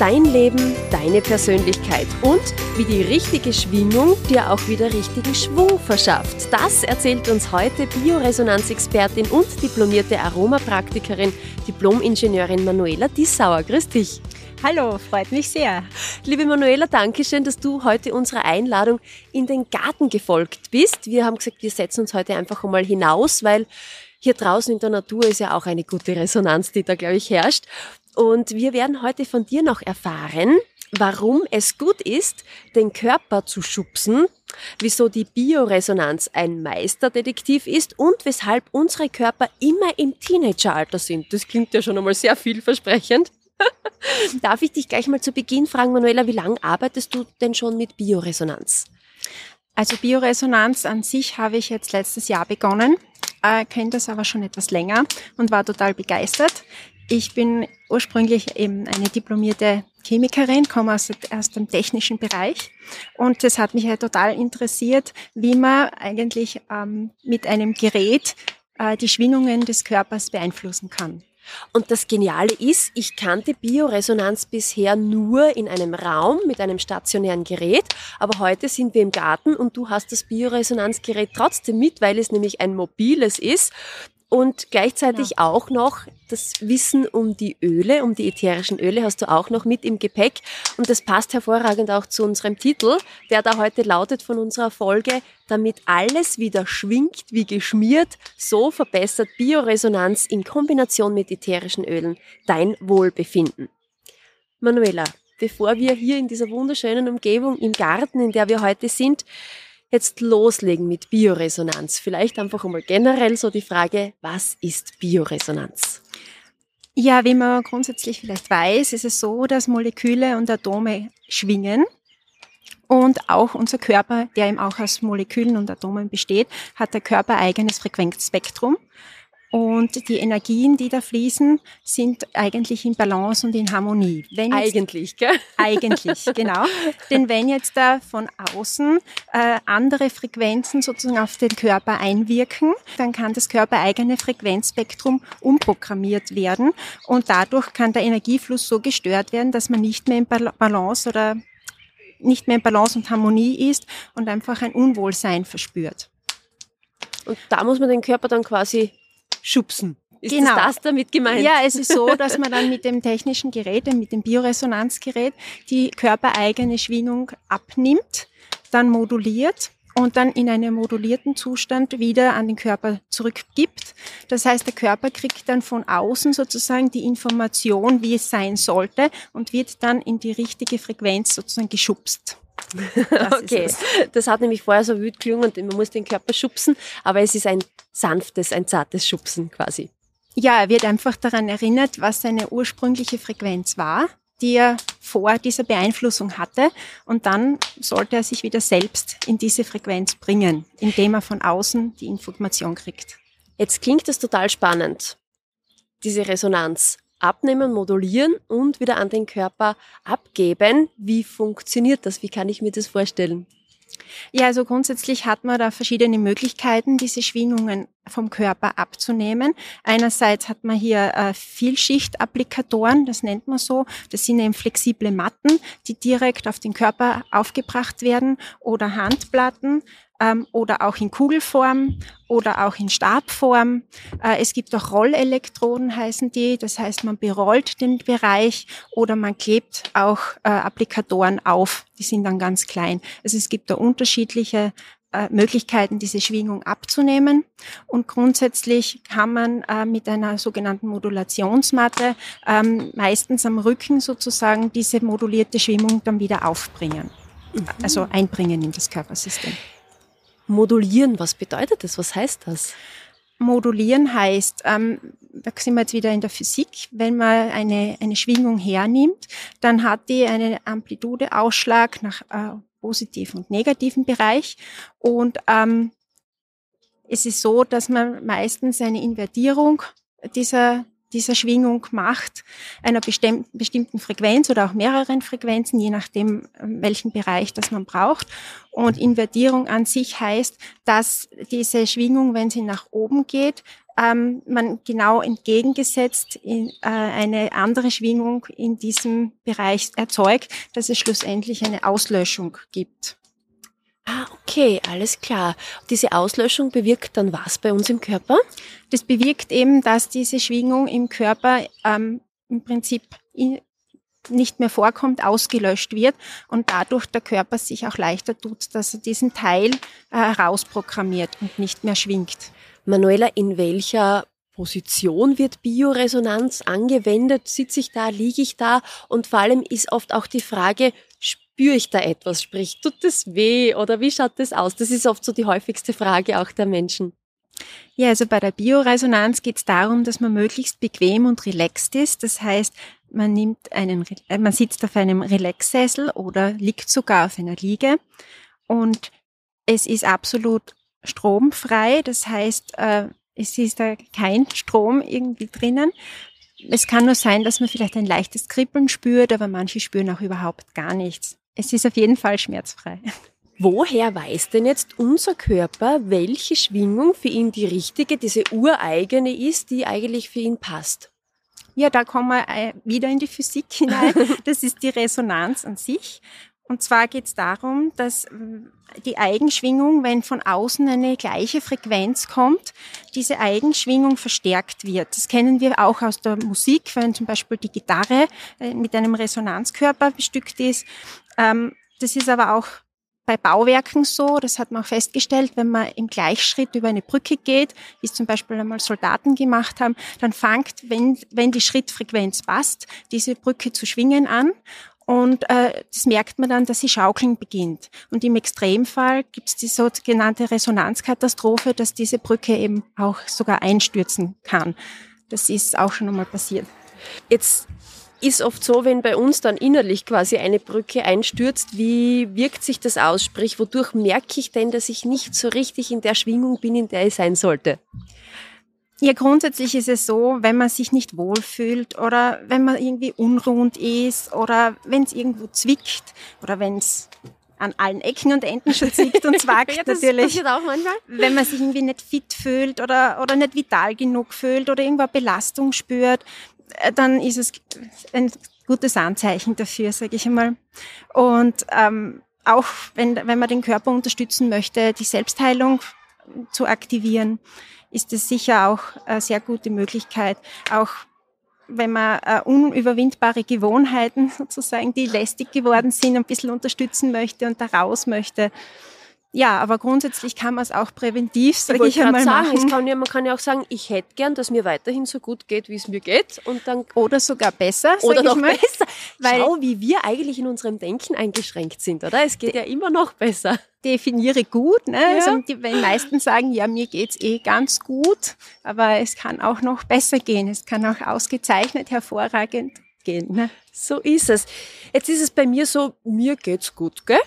Dein Leben, deine Persönlichkeit und wie die richtige Schwingung dir auch wieder richtigen Schwung verschafft. Das erzählt uns heute Bioresonanzexpertin und diplomierte Aromapraktikerin, Diplomingenieurin Manuela Dissauer. Grüß dich. Hallo, freut mich sehr. Liebe Manuela, danke schön, dass du heute unserer Einladung in den Garten gefolgt bist. Wir haben gesagt, wir setzen uns heute einfach einmal hinaus, weil hier draußen in der Natur ist ja auch eine gute Resonanz, die da, glaube ich, herrscht. Und wir werden heute von dir noch erfahren, warum es gut ist, den Körper zu schubsen, wieso die Bioresonanz ein Meisterdetektiv ist und weshalb unsere Körper immer im Teenageralter sind. Das klingt ja schon einmal sehr vielversprechend. Darf ich dich gleich mal zu Beginn fragen, Manuela, wie lange arbeitest du denn schon mit Bioresonanz? Also Bioresonanz an sich habe ich jetzt letztes Jahr begonnen, äh, kenne das aber schon etwas länger und war total begeistert. Ich bin ursprünglich eben eine diplomierte Chemikerin, komme aus, aus dem technischen Bereich. Und das hat mich halt total interessiert, wie man eigentlich ähm, mit einem Gerät äh, die Schwingungen des Körpers beeinflussen kann. Und das Geniale ist, ich kannte Bioresonanz bisher nur in einem Raum mit einem stationären Gerät, aber heute sind wir im Garten und du hast das Bioresonanzgerät trotzdem mit, weil es nämlich ein mobiles ist und gleichzeitig ja. auch noch das Wissen um die Öle, um die ätherischen Öle hast du auch noch mit im Gepäck. Und das passt hervorragend auch zu unserem Titel, der da heute lautet von unserer Folge, damit alles wieder schwingt wie geschmiert, so verbessert Bioresonanz in Kombination mit ätherischen Ölen dein Wohlbefinden. Manuela, bevor wir hier in dieser wunderschönen Umgebung im Garten, in der wir heute sind, jetzt loslegen mit Bioresonanz? Vielleicht einfach einmal generell so die Frage, was ist Bioresonanz? Ja, wie man grundsätzlich vielleicht weiß, ist es so, dass Moleküle und Atome schwingen. Und auch unser Körper, der eben auch aus Molekülen und Atomen besteht, hat der Körper eigenes Frequenzspektrum. Und die Energien, die da fließen, sind eigentlich in Balance und in Harmonie. Wenn jetzt, eigentlich, gell? Eigentlich, genau. Denn wenn jetzt da von außen äh, andere Frequenzen sozusagen auf den Körper einwirken, dann kann das körpereigene Frequenzspektrum umprogrammiert werden und dadurch kann der Energiefluss so gestört werden, dass man nicht mehr in Balance oder nicht mehr in Balance und Harmonie ist und einfach ein Unwohlsein verspürt. Und da muss man den Körper dann quasi schubsen. Ist genau. das, das damit gemeint? Ja, es ist so, dass man dann mit dem technischen Gerät, mit dem Bioresonanzgerät, die körpereigene Schwingung abnimmt, dann moduliert und dann in einem modulierten Zustand wieder an den Körper zurückgibt. Das heißt, der Körper kriegt dann von außen sozusagen die Information, wie es sein sollte und wird dann in die richtige Frequenz sozusagen geschubst. Das okay, das hat nämlich vorher so wütend gelungen und man muss den Körper schubsen, aber es ist ein sanftes, ein zartes Schubsen quasi. Ja, er wird einfach daran erinnert, was seine ursprüngliche Frequenz war, die er vor dieser Beeinflussung hatte. Und dann sollte er sich wieder selbst in diese Frequenz bringen, indem er von außen die Information kriegt. Jetzt klingt das total spannend, diese Resonanz. Abnehmen, modulieren und wieder an den Körper abgeben. Wie funktioniert das? Wie kann ich mir das vorstellen? Ja, also grundsätzlich hat man da verschiedene Möglichkeiten, diese Schwingungen vom Körper abzunehmen. Einerseits hat man hier äh, Vielschichtapplikatoren, das nennt man so. Das sind eben flexible Matten, die direkt auf den Körper aufgebracht werden oder Handplatten ähm, oder auch in Kugelform oder auch in Stabform. Äh, es gibt auch Rollelektroden, heißen die. Das heißt, man berollt den Bereich oder man klebt auch äh, Applikatoren auf. Die sind dann ganz klein. Also es gibt da unterschiedliche äh, Möglichkeiten, diese Schwingung abzunehmen. Und grundsätzlich kann man mit einer sogenannten Modulationsmatte ähm, meistens am Rücken sozusagen diese modulierte Schwingung dann wieder aufbringen. Mhm. Also einbringen in das Körpersystem. Modulieren, was bedeutet das? Was heißt das? Modulieren heißt, ähm, da sind wir jetzt wieder in der Physik, wenn man eine, eine Schwingung hernimmt, dann hat die einen Amplitudeausschlag nach äh, positiven und negativen Bereich und ähm, es ist so, dass man meistens eine Invertierung dieser dieser Schwingung macht, einer bestimmten Frequenz oder auch mehreren Frequenzen, je nachdem, welchen Bereich das man braucht. Und Invertierung an sich heißt, dass diese Schwingung, wenn sie nach oben geht, ähm, man genau entgegengesetzt in, äh, eine andere Schwingung in diesem Bereich erzeugt, dass es schlussendlich eine Auslöschung gibt. Ah, okay, alles klar. Diese Auslöschung bewirkt dann was bei uns im Körper? Das bewirkt eben, dass diese Schwingung im Körper ähm, im Prinzip nicht mehr vorkommt, ausgelöscht wird und dadurch der Körper sich auch leichter tut, dass er diesen Teil äh, rausprogrammiert und nicht mehr schwingt. Manuela, in welcher Position wird Bioresonanz angewendet? Sitze ich da, liege ich da? Und vor allem ist oft auch die Frage, spüre ich da etwas? Sprich, tut das weh oder wie schaut das aus? Das ist oft so die häufigste Frage auch der Menschen. Ja, also bei der Bioresonanz geht es darum, dass man möglichst bequem und relaxed ist. Das heißt, man nimmt einen, äh, man sitzt auf einem Relaxsessel oder liegt sogar auf einer Liege und es ist absolut stromfrei. Das heißt, äh, es ist da kein Strom irgendwie drinnen. Es kann nur sein, dass man vielleicht ein leichtes Kribbeln spürt, aber manche spüren auch überhaupt gar nichts. Es ist auf jeden Fall schmerzfrei. Woher weiß denn jetzt unser Körper, welche Schwingung für ihn die richtige, diese ureigene ist, die eigentlich für ihn passt? Ja, da kommen wir äh, wieder in die Physik hinein. Das ist die Resonanz an sich. Und zwar geht es darum, dass äh, die Eigenschwingung, wenn von außen eine gleiche Frequenz kommt, diese Eigenschwingung verstärkt wird. Das kennen wir auch aus der Musik, wenn zum Beispiel die Gitarre äh, mit einem Resonanzkörper bestückt ist. Ähm, das ist aber auch bei Bauwerken so, das hat man auch festgestellt, wenn man im Gleichschritt über eine Brücke geht, wie es zum Beispiel einmal Soldaten gemacht haben, dann fängt, wenn, wenn die Schrittfrequenz passt, diese Brücke zu schwingen an und äh, das merkt man dann, dass sie schaukeln beginnt. Und im Extremfall gibt es die sogenannte Resonanzkatastrophe, dass diese Brücke eben auch sogar einstürzen kann. Das ist auch schon einmal passiert. Jetzt ist oft so, wenn bei uns dann innerlich quasi eine Brücke einstürzt, wie wirkt sich das aus? Sprich, wodurch merke ich denn, dass ich nicht so richtig in der Schwingung bin, in der ich sein sollte? Ja, grundsätzlich ist es so, wenn man sich nicht wohlfühlt oder wenn man irgendwie unruhend ist oder wenn es irgendwo zwickt oder wenn es an allen Ecken und Enden schon zwickt und zwackt ja, das natürlich. Passiert auch manchmal. Wenn man sich irgendwie nicht fit fühlt oder, oder nicht vital genug fühlt oder irgendwo Belastung spürt, äh, dann ist es ein gutes Anzeichen dafür, sage ich einmal. Und ähm, auch wenn, wenn man den Körper unterstützen möchte, die Selbstheilung zu aktivieren, ist es sicher auch eine sehr gute Möglichkeit, auch wenn man äh, unüberwindbare Gewohnheiten sozusagen, die lästig geworden sind, ein bisschen unterstützen möchte und da raus möchte, ja, aber grundsätzlich kann man es auch präventiv, sage ich, ich einmal sagen, machen. Kann ja, man kann ja auch sagen, ich hätte gern, dass mir weiterhin so gut geht, wie es mir geht. Und dann oder sogar besser. Oder noch mal. besser. Weil Schau, wie wir eigentlich in unserem Denken eingeschränkt sind, oder? Es geht ja immer noch besser. Definiere gut. Ne? Ja. Also die, die meisten sagen, ja, mir geht's eh ganz gut, aber es kann auch noch besser gehen. Es kann auch ausgezeichnet, hervorragend gehen. Ne? So ist es. Jetzt ist es bei mir so, mir geht's gut, gell?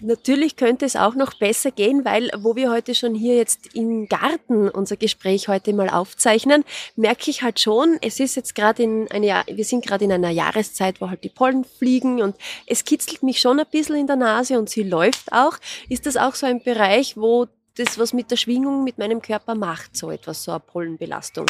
Natürlich könnte es auch noch besser gehen, weil wo wir heute schon hier jetzt im Garten unser Gespräch heute mal aufzeichnen, merke ich halt schon, es ist jetzt gerade in eine, wir sind gerade in einer Jahreszeit, wo halt die Pollen fliegen und es kitzelt mich schon ein bisschen in der Nase und sie läuft auch. Ist das auch so ein Bereich, wo das was mit der Schwingung mit meinem Körper macht, so etwas, so eine Pollenbelastung?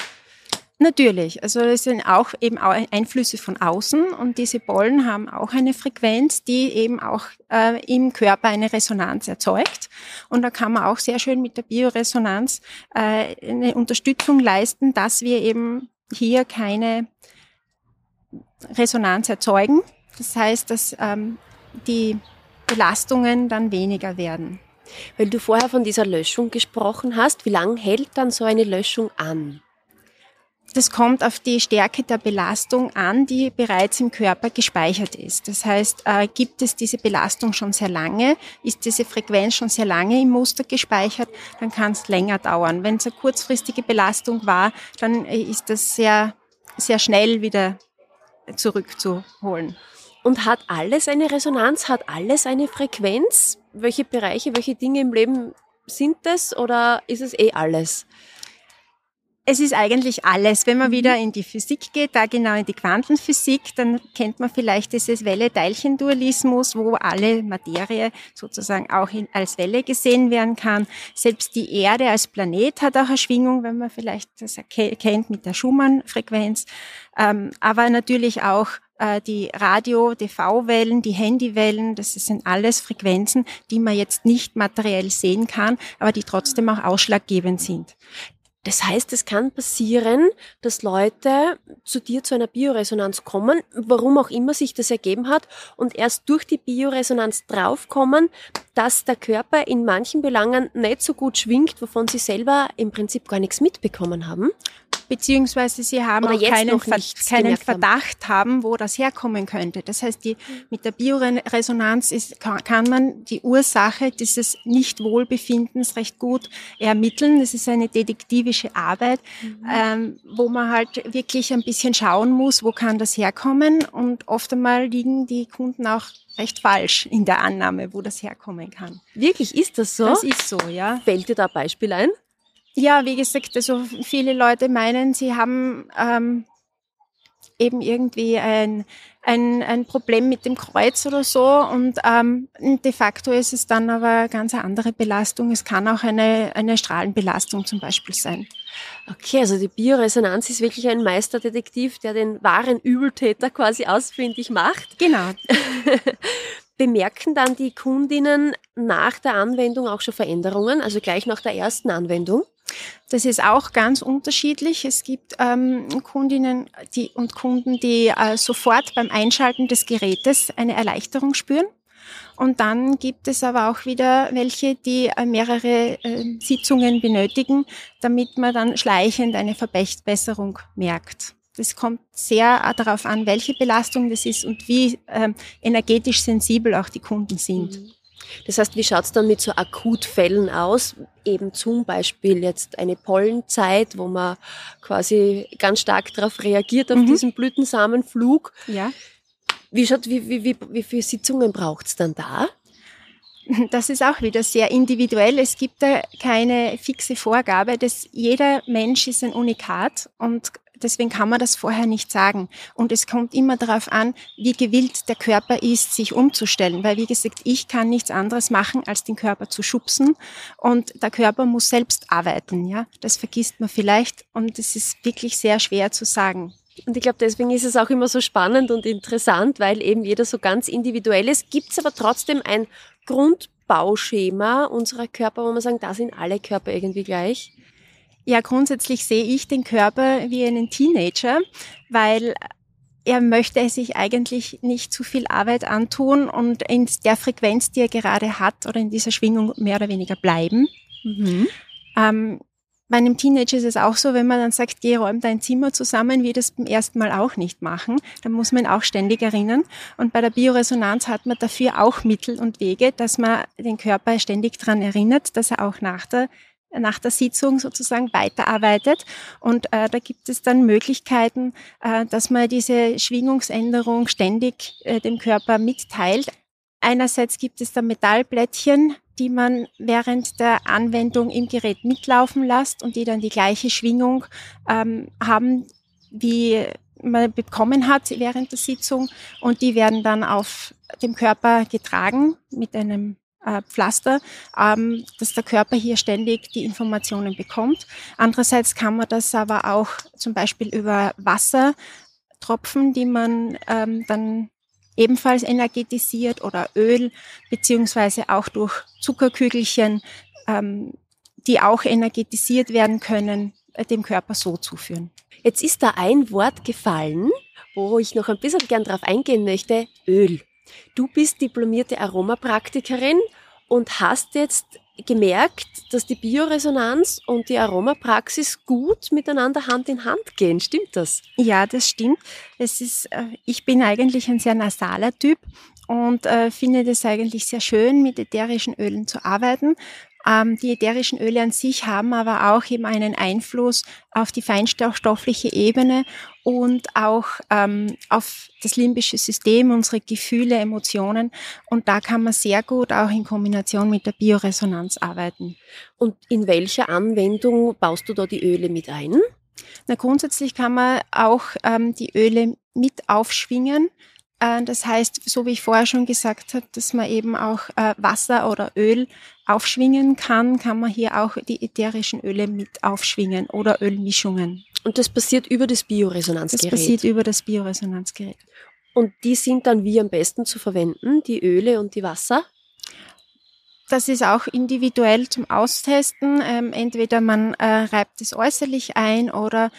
Natürlich, also es sind auch eben Einflüsse von außen und diese Pollen haben auch eine Frequenz, die eben auch äh, im Körper eine Resonanz erzeugt. Und da kann man auch sehr schön mit der Bioresonanz äh, eine Unterstützung leisten, dass wir eben hier keine Resonanz erzeugen. Das heißt, dass ähm, die Belastungen dann weniger werden. Weil du vorher von dieser Löschung gesprochen hast, wie lange hält dann so eine Löschung an? Das kommt auf die Stärke der Belastung an, die bereits im Körper gespeichert ist. Das heißt, äh, gibt es diese Belastung schon sehr lange, ist diese Frequenz schon sehr lange im Muster gespeichert, dann kann es länger dauern. Wenn es eine kurzfristige Belastung war, dann äh, ist das sehr, sehr schnell wieder zurückzuholen. Und hat alles eine Resonanz? Hat alles eine Frequenz? Welche Bereiche, welche Dinge im Leben sind es oder ist es eh alles? Es ist eigentlich alles. Wenn man wieder in die Physik geht, da genau in die Quantenphysik, dann kennt man vielleicht dieses Welle-Teilchen-Dualismus, wo alle Materie sozusagen auch in, als Welle gesehen werden kann. Selbst die Erde als Planet hat auch eine Schwingung, wenn man vielleicht das kennt mit der Schumann-Frequenz. Ähm, aber natürlich auch äh, die Radio-TV-Wellen, die Handywellen, das sind alles Frequenzen, die man jetzt nicht materiell sehen kann, aber die trotzdem auch ausschlaggebend sind. Das heißt, es kann passieren, dass Leute zu dir zu einer Bioresonanz kommen, warum auch immer sich das ergeben hat, und erst durch die Bioresonanz draufkommen, dass der Körper in manchen Belangen nicht so gut schwingt, wovon sie selber im Prinzip gar nichts mitbekommen haben beziehungsweise sie haben Oder auch keinen, Ver keinen Verdacht haben. haben. wo das herkommen könnte. Das heißt, die, mit der Bioresonanz ist, kann, kann man die Ursache dieses Nichtwohlbefindens recht gut ermitteln. Das ist eine detektivische Arbeit, mhm. ähm, wo man halt wirklich ein bisschen schauen muss, wo kann das herkommen. Und oft einmal liegen die Kunden auch recht falsch in der Annahme, wo das herkommen kann. Wirklich, ist das so? Das ist so, ja. Fällt dir da ein Beispiel ein? Ja, wie gesagt, also viele Leute meinen, sie haben ähm, eben irgendwie ein, ein, ein Problem mit dem Kreuz oder so und ähm, de facto ist es dann aber eine ganz andere Belastung. Es kann auch eine, eine Strahlenbelastung zum Beispiel sein. Okay, also die Bioresonanz ist wirklich ein Meisterdetektiv, der den wahren Übeltäter quasi ausfindig macht. Genau. Bemerken dann die Kundinnen nach der Anwendung auch schon Veränderungen, also gleich nach der ersten Anwendung? Das ist auch ganz unterschiedlich. Es gibt ähm, Kundinnen die, und Kunden, die äh, sofort beim Einschalten des Gerätes eine Erleichterung spüren. Und dann gibt es aber auch wieder welche, die äh, mehrere äh, Sitzungen benötigen, damit man dann schleichend eine Verbesserung merkt. Das kommt sehr äh, darauf an, welche Belastung das ist und wie ähm, energetisch sensibel auch die Kunden sind. Mhm. Das heißt, wie schaut es dann mit so Akutfällen aus? Eben zum Beispiel jetzt eine Pollenzeit, wo man quasi ganz stark darauf reagiert, auf mhm. diesen Blütensamenflug. Ja. Wie, schaut, wie, wie, wie, wie viele Sitzungen braucht es dann da? Das ist auch wieder sehr individuell. Es gibt da keine fixe Vorgabe. dass jeder Mensch ist ein Unikat und Deswegen kann man das vorher nicht sagen. Und es kommt immer darauf an, wie gewillt der Körper ist, sich umzustellen. Weil, wie gesagt, ich kann nichts anderes machen, als den Körper zu schubsen. Und der Körper muss selbst arbeiten. Ja, das vergisst man vielleicht. Und es ist wirklich sehr schwer zu sagen. Und ich glaube, deswegen ist es auch immer so spannend und interessant, weil eben jeder so ganz individuell ist. Gibt es aber trotzdem ein Grundbauschema unserer Körper, wo man sagen, da sind alle Körper irgendwie gleich? Ja, grundsätzlich sehe ich den Körper wie einen Teenager, weil er möchte sich eigentlich nicht zu viel Arbeit antun und in der Frequenz, die er gerade hat oder in dieser Schwingung mehr oder weniger bleiben. Mhm. Ähm, bei einem Teenager ist es auch so, wenn man dann sagt, geh, räum dein Zimmer zusammen, wie das beim ersten Mal auch nicht machen. Dann muss man ihn auch ständig erinnern. Und bei der Bioresonanz hat man dafür auch Mittel und Wege, dass man den Körper ständig daran erinnert, dass er auch nach der nach der Sitzung sozusagen weiterarbeitet. Und äh, da gibt es dann Möglichkeiten, äh, dass man diese Schwingungsänderung ständig äh, dem Körper mitteilt. Einerseits gibt es da Metallplättchen, die man während der Anwendung im Gerät mitlaufen lässt und die dann die gleiche Schwingung ähm, haben, wie man bekommen hat während der Sitzung. Und die werden dann auf dem Körper getragen mit einem äh, Pflaster, ähm, dass der Körper hier ständig die Informationen bekommt. Andererseits kann man das aber auch zum Beispiel über Wassertropfen, die man ähm, dann ebenfalls energetisiert oder Öl, beziehungsweise auch durch Zuckerkügelchen, ähm, die auch energetisiert werden können, äh, dem Körper so zuführen. Jetzt ist da ein Wort gefallen, wo ich noch ein bisschen gern drauf eingehen möchte, Öl. Du bist diplomierte Aromapraktikerin und hast jetzt gemerkt, dass die Bioresonanz und die Aromapraxis gut miteinander Hand in Hand gehen. Stimmt das? Ja, das stimmt. Es ist, äh, ich bin eigentlich ein sehr nasaler Typ und äh, finde das eigentlich sehr schön, mit ätherischen Ölen zu arbeiten. Ähm, die ätherischen Öle an sich haben aber auch eben einen Einfluss auf die feinstoffliche Ebene und auch ähm, auf das limbische System, unsere Gefühle, Emotionen. Und da kann man sehr gut auch in Kombination mit der Bioresonanz arbeiten. Und in welcher Anwendung baust du da die Öle mit ein? Na, grundsätzlich kann man auch ähm, die Öle mit aufschwingen. Äh, das heißt, so wie ich vorher schon gesagt habe, dass man eben auch äh, Wasser oder Öl aufschwingen kann, kann man hier auch die ätherischen Öle mit aufschwingen oder Ölmischungen. Und das passiert über das Bioresonanzgerät? Das passiert über das Bioresonanzgerät. Und die sind dann wie am besten zu verwenden, die Öle und die Wasser? Das ist auch individuell zum Austesten. Ähm, entweder man äh, reibt es äußerlich ein oder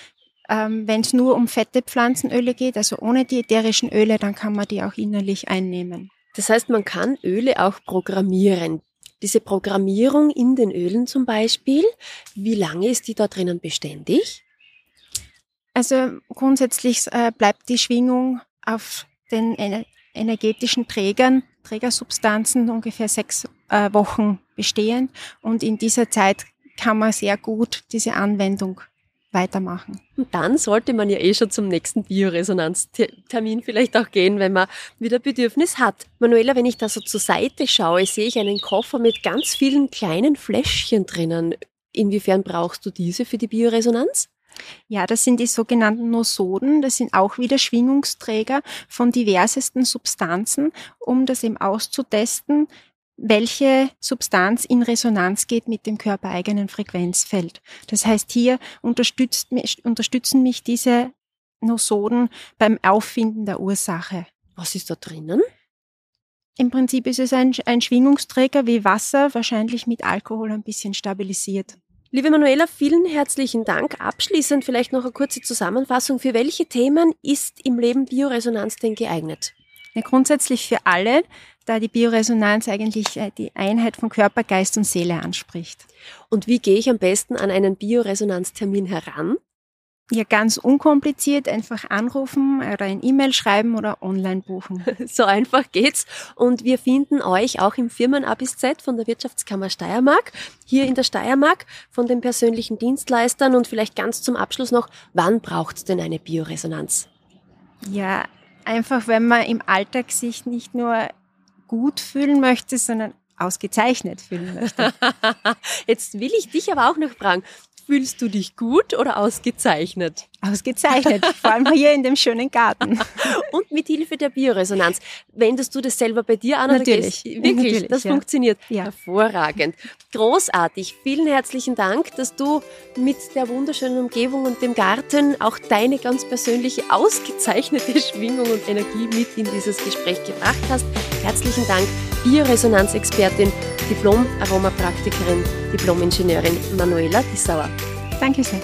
ähm, wenn es nur um fette Pflanzenöle geht, also ohne die ätherischen Öle, dann kann man die auch innerlich einnehmen. Das heißt, man kann Öle auch programmieren. Diese Programmierung in den Ölen zum Beispiel, wie lange ist die da drinnen beständig? Also grundsätzlich äh, bleibt die Schwingung auf den energetischen Trägern, Trägersubstanzen ungefähr sechs äh, Wochen bestehen und in dieser Zeit kann man sehr gut diese Anwendung weitermachen. Und dann sollte man ja eh schon zum nächsten Bioresonanztermin vielleicht auch gehen, wenn man wieder Bedürfnis hat. Manuela, wenn ich da so zur Seite schaue, sehe ich einen Koffer mit ganz vielen kleinen Fläschchen drinnen. Inwiefern brauchst du diese für die Bioresonanz? Ja, das sind die sogenannten Nosoden. Das sind auch wieder Schwingungsträger von diversesten Substanzen, um das eben auszutesten, welche Substanz in Resonanz geht mit dem körpereigenen Frequenzfeld. Das heißt, hier unterstützt mich, unterstützen mich diese Nosoden beim Auffinden der Ursache. Was ist da drinnen? Im Prinzip ist es ein, ein Schwingungsträger wie Wasser, wahrscheinlich mit Alkohol ein bisschen stabilisiert. Liebe Manuela, vielen herzlichen Dank. Abschließend vielleicht noch eine kurze Zusammenfassung. Für welche Themen ist im Leben Bioresonanz denn geeignet? Ja, grundsätzlich für alle, da die Bioresonanz eigentlich äh, die Einheit von Körper, Geist und Seele anspricht. Und wie gehe ich am besten an einen Bioresonanztermin heran? Ja, ganz unkompliziert, einfach anrufen oder ein E-Mail schreiben oder online buchen. So einfach geht's. Und wir finden euch auch im Firmen A bis Z von der Wirtschaftskammer Steiermark, hier in der Steiermark, von den persönlichen Dienstleistern und vielleicht ganz zum Abschluss noch, wann braucht's denn eine Bioresonanz? Ja, einfach wenn man im Alltag sich nicht nur gut fühlen möchte, sondern ausgezeichnet fühlen möchte. Jetzt will ich dich aber auch noch fragen, Fühlst du dich gut oder ausgezeichnet? Ausgezeichnet, vor allem hier in dem schönen Garten. Und mit Hilfe der Bioresonanz. Wendest du das selber bei dir an? Natürlich. Oder Wirklich, Natürlich, das ja. funktioniert. Ja. Hervorragend. Großartig. Vielen herzlichen Dank, dass du mit der wunderschönen Umgebung und dem Garten auch deine ganz persönliche ausgezeichnete Schwingung und Energie mit in dieses Gespräch gebracht hast. Herzlichen Dank, Bioresonanzexpertin, Diplom-Aromapraktikerin, Diplom-Ingenieurin Manuela Dissauer. Danke sehr.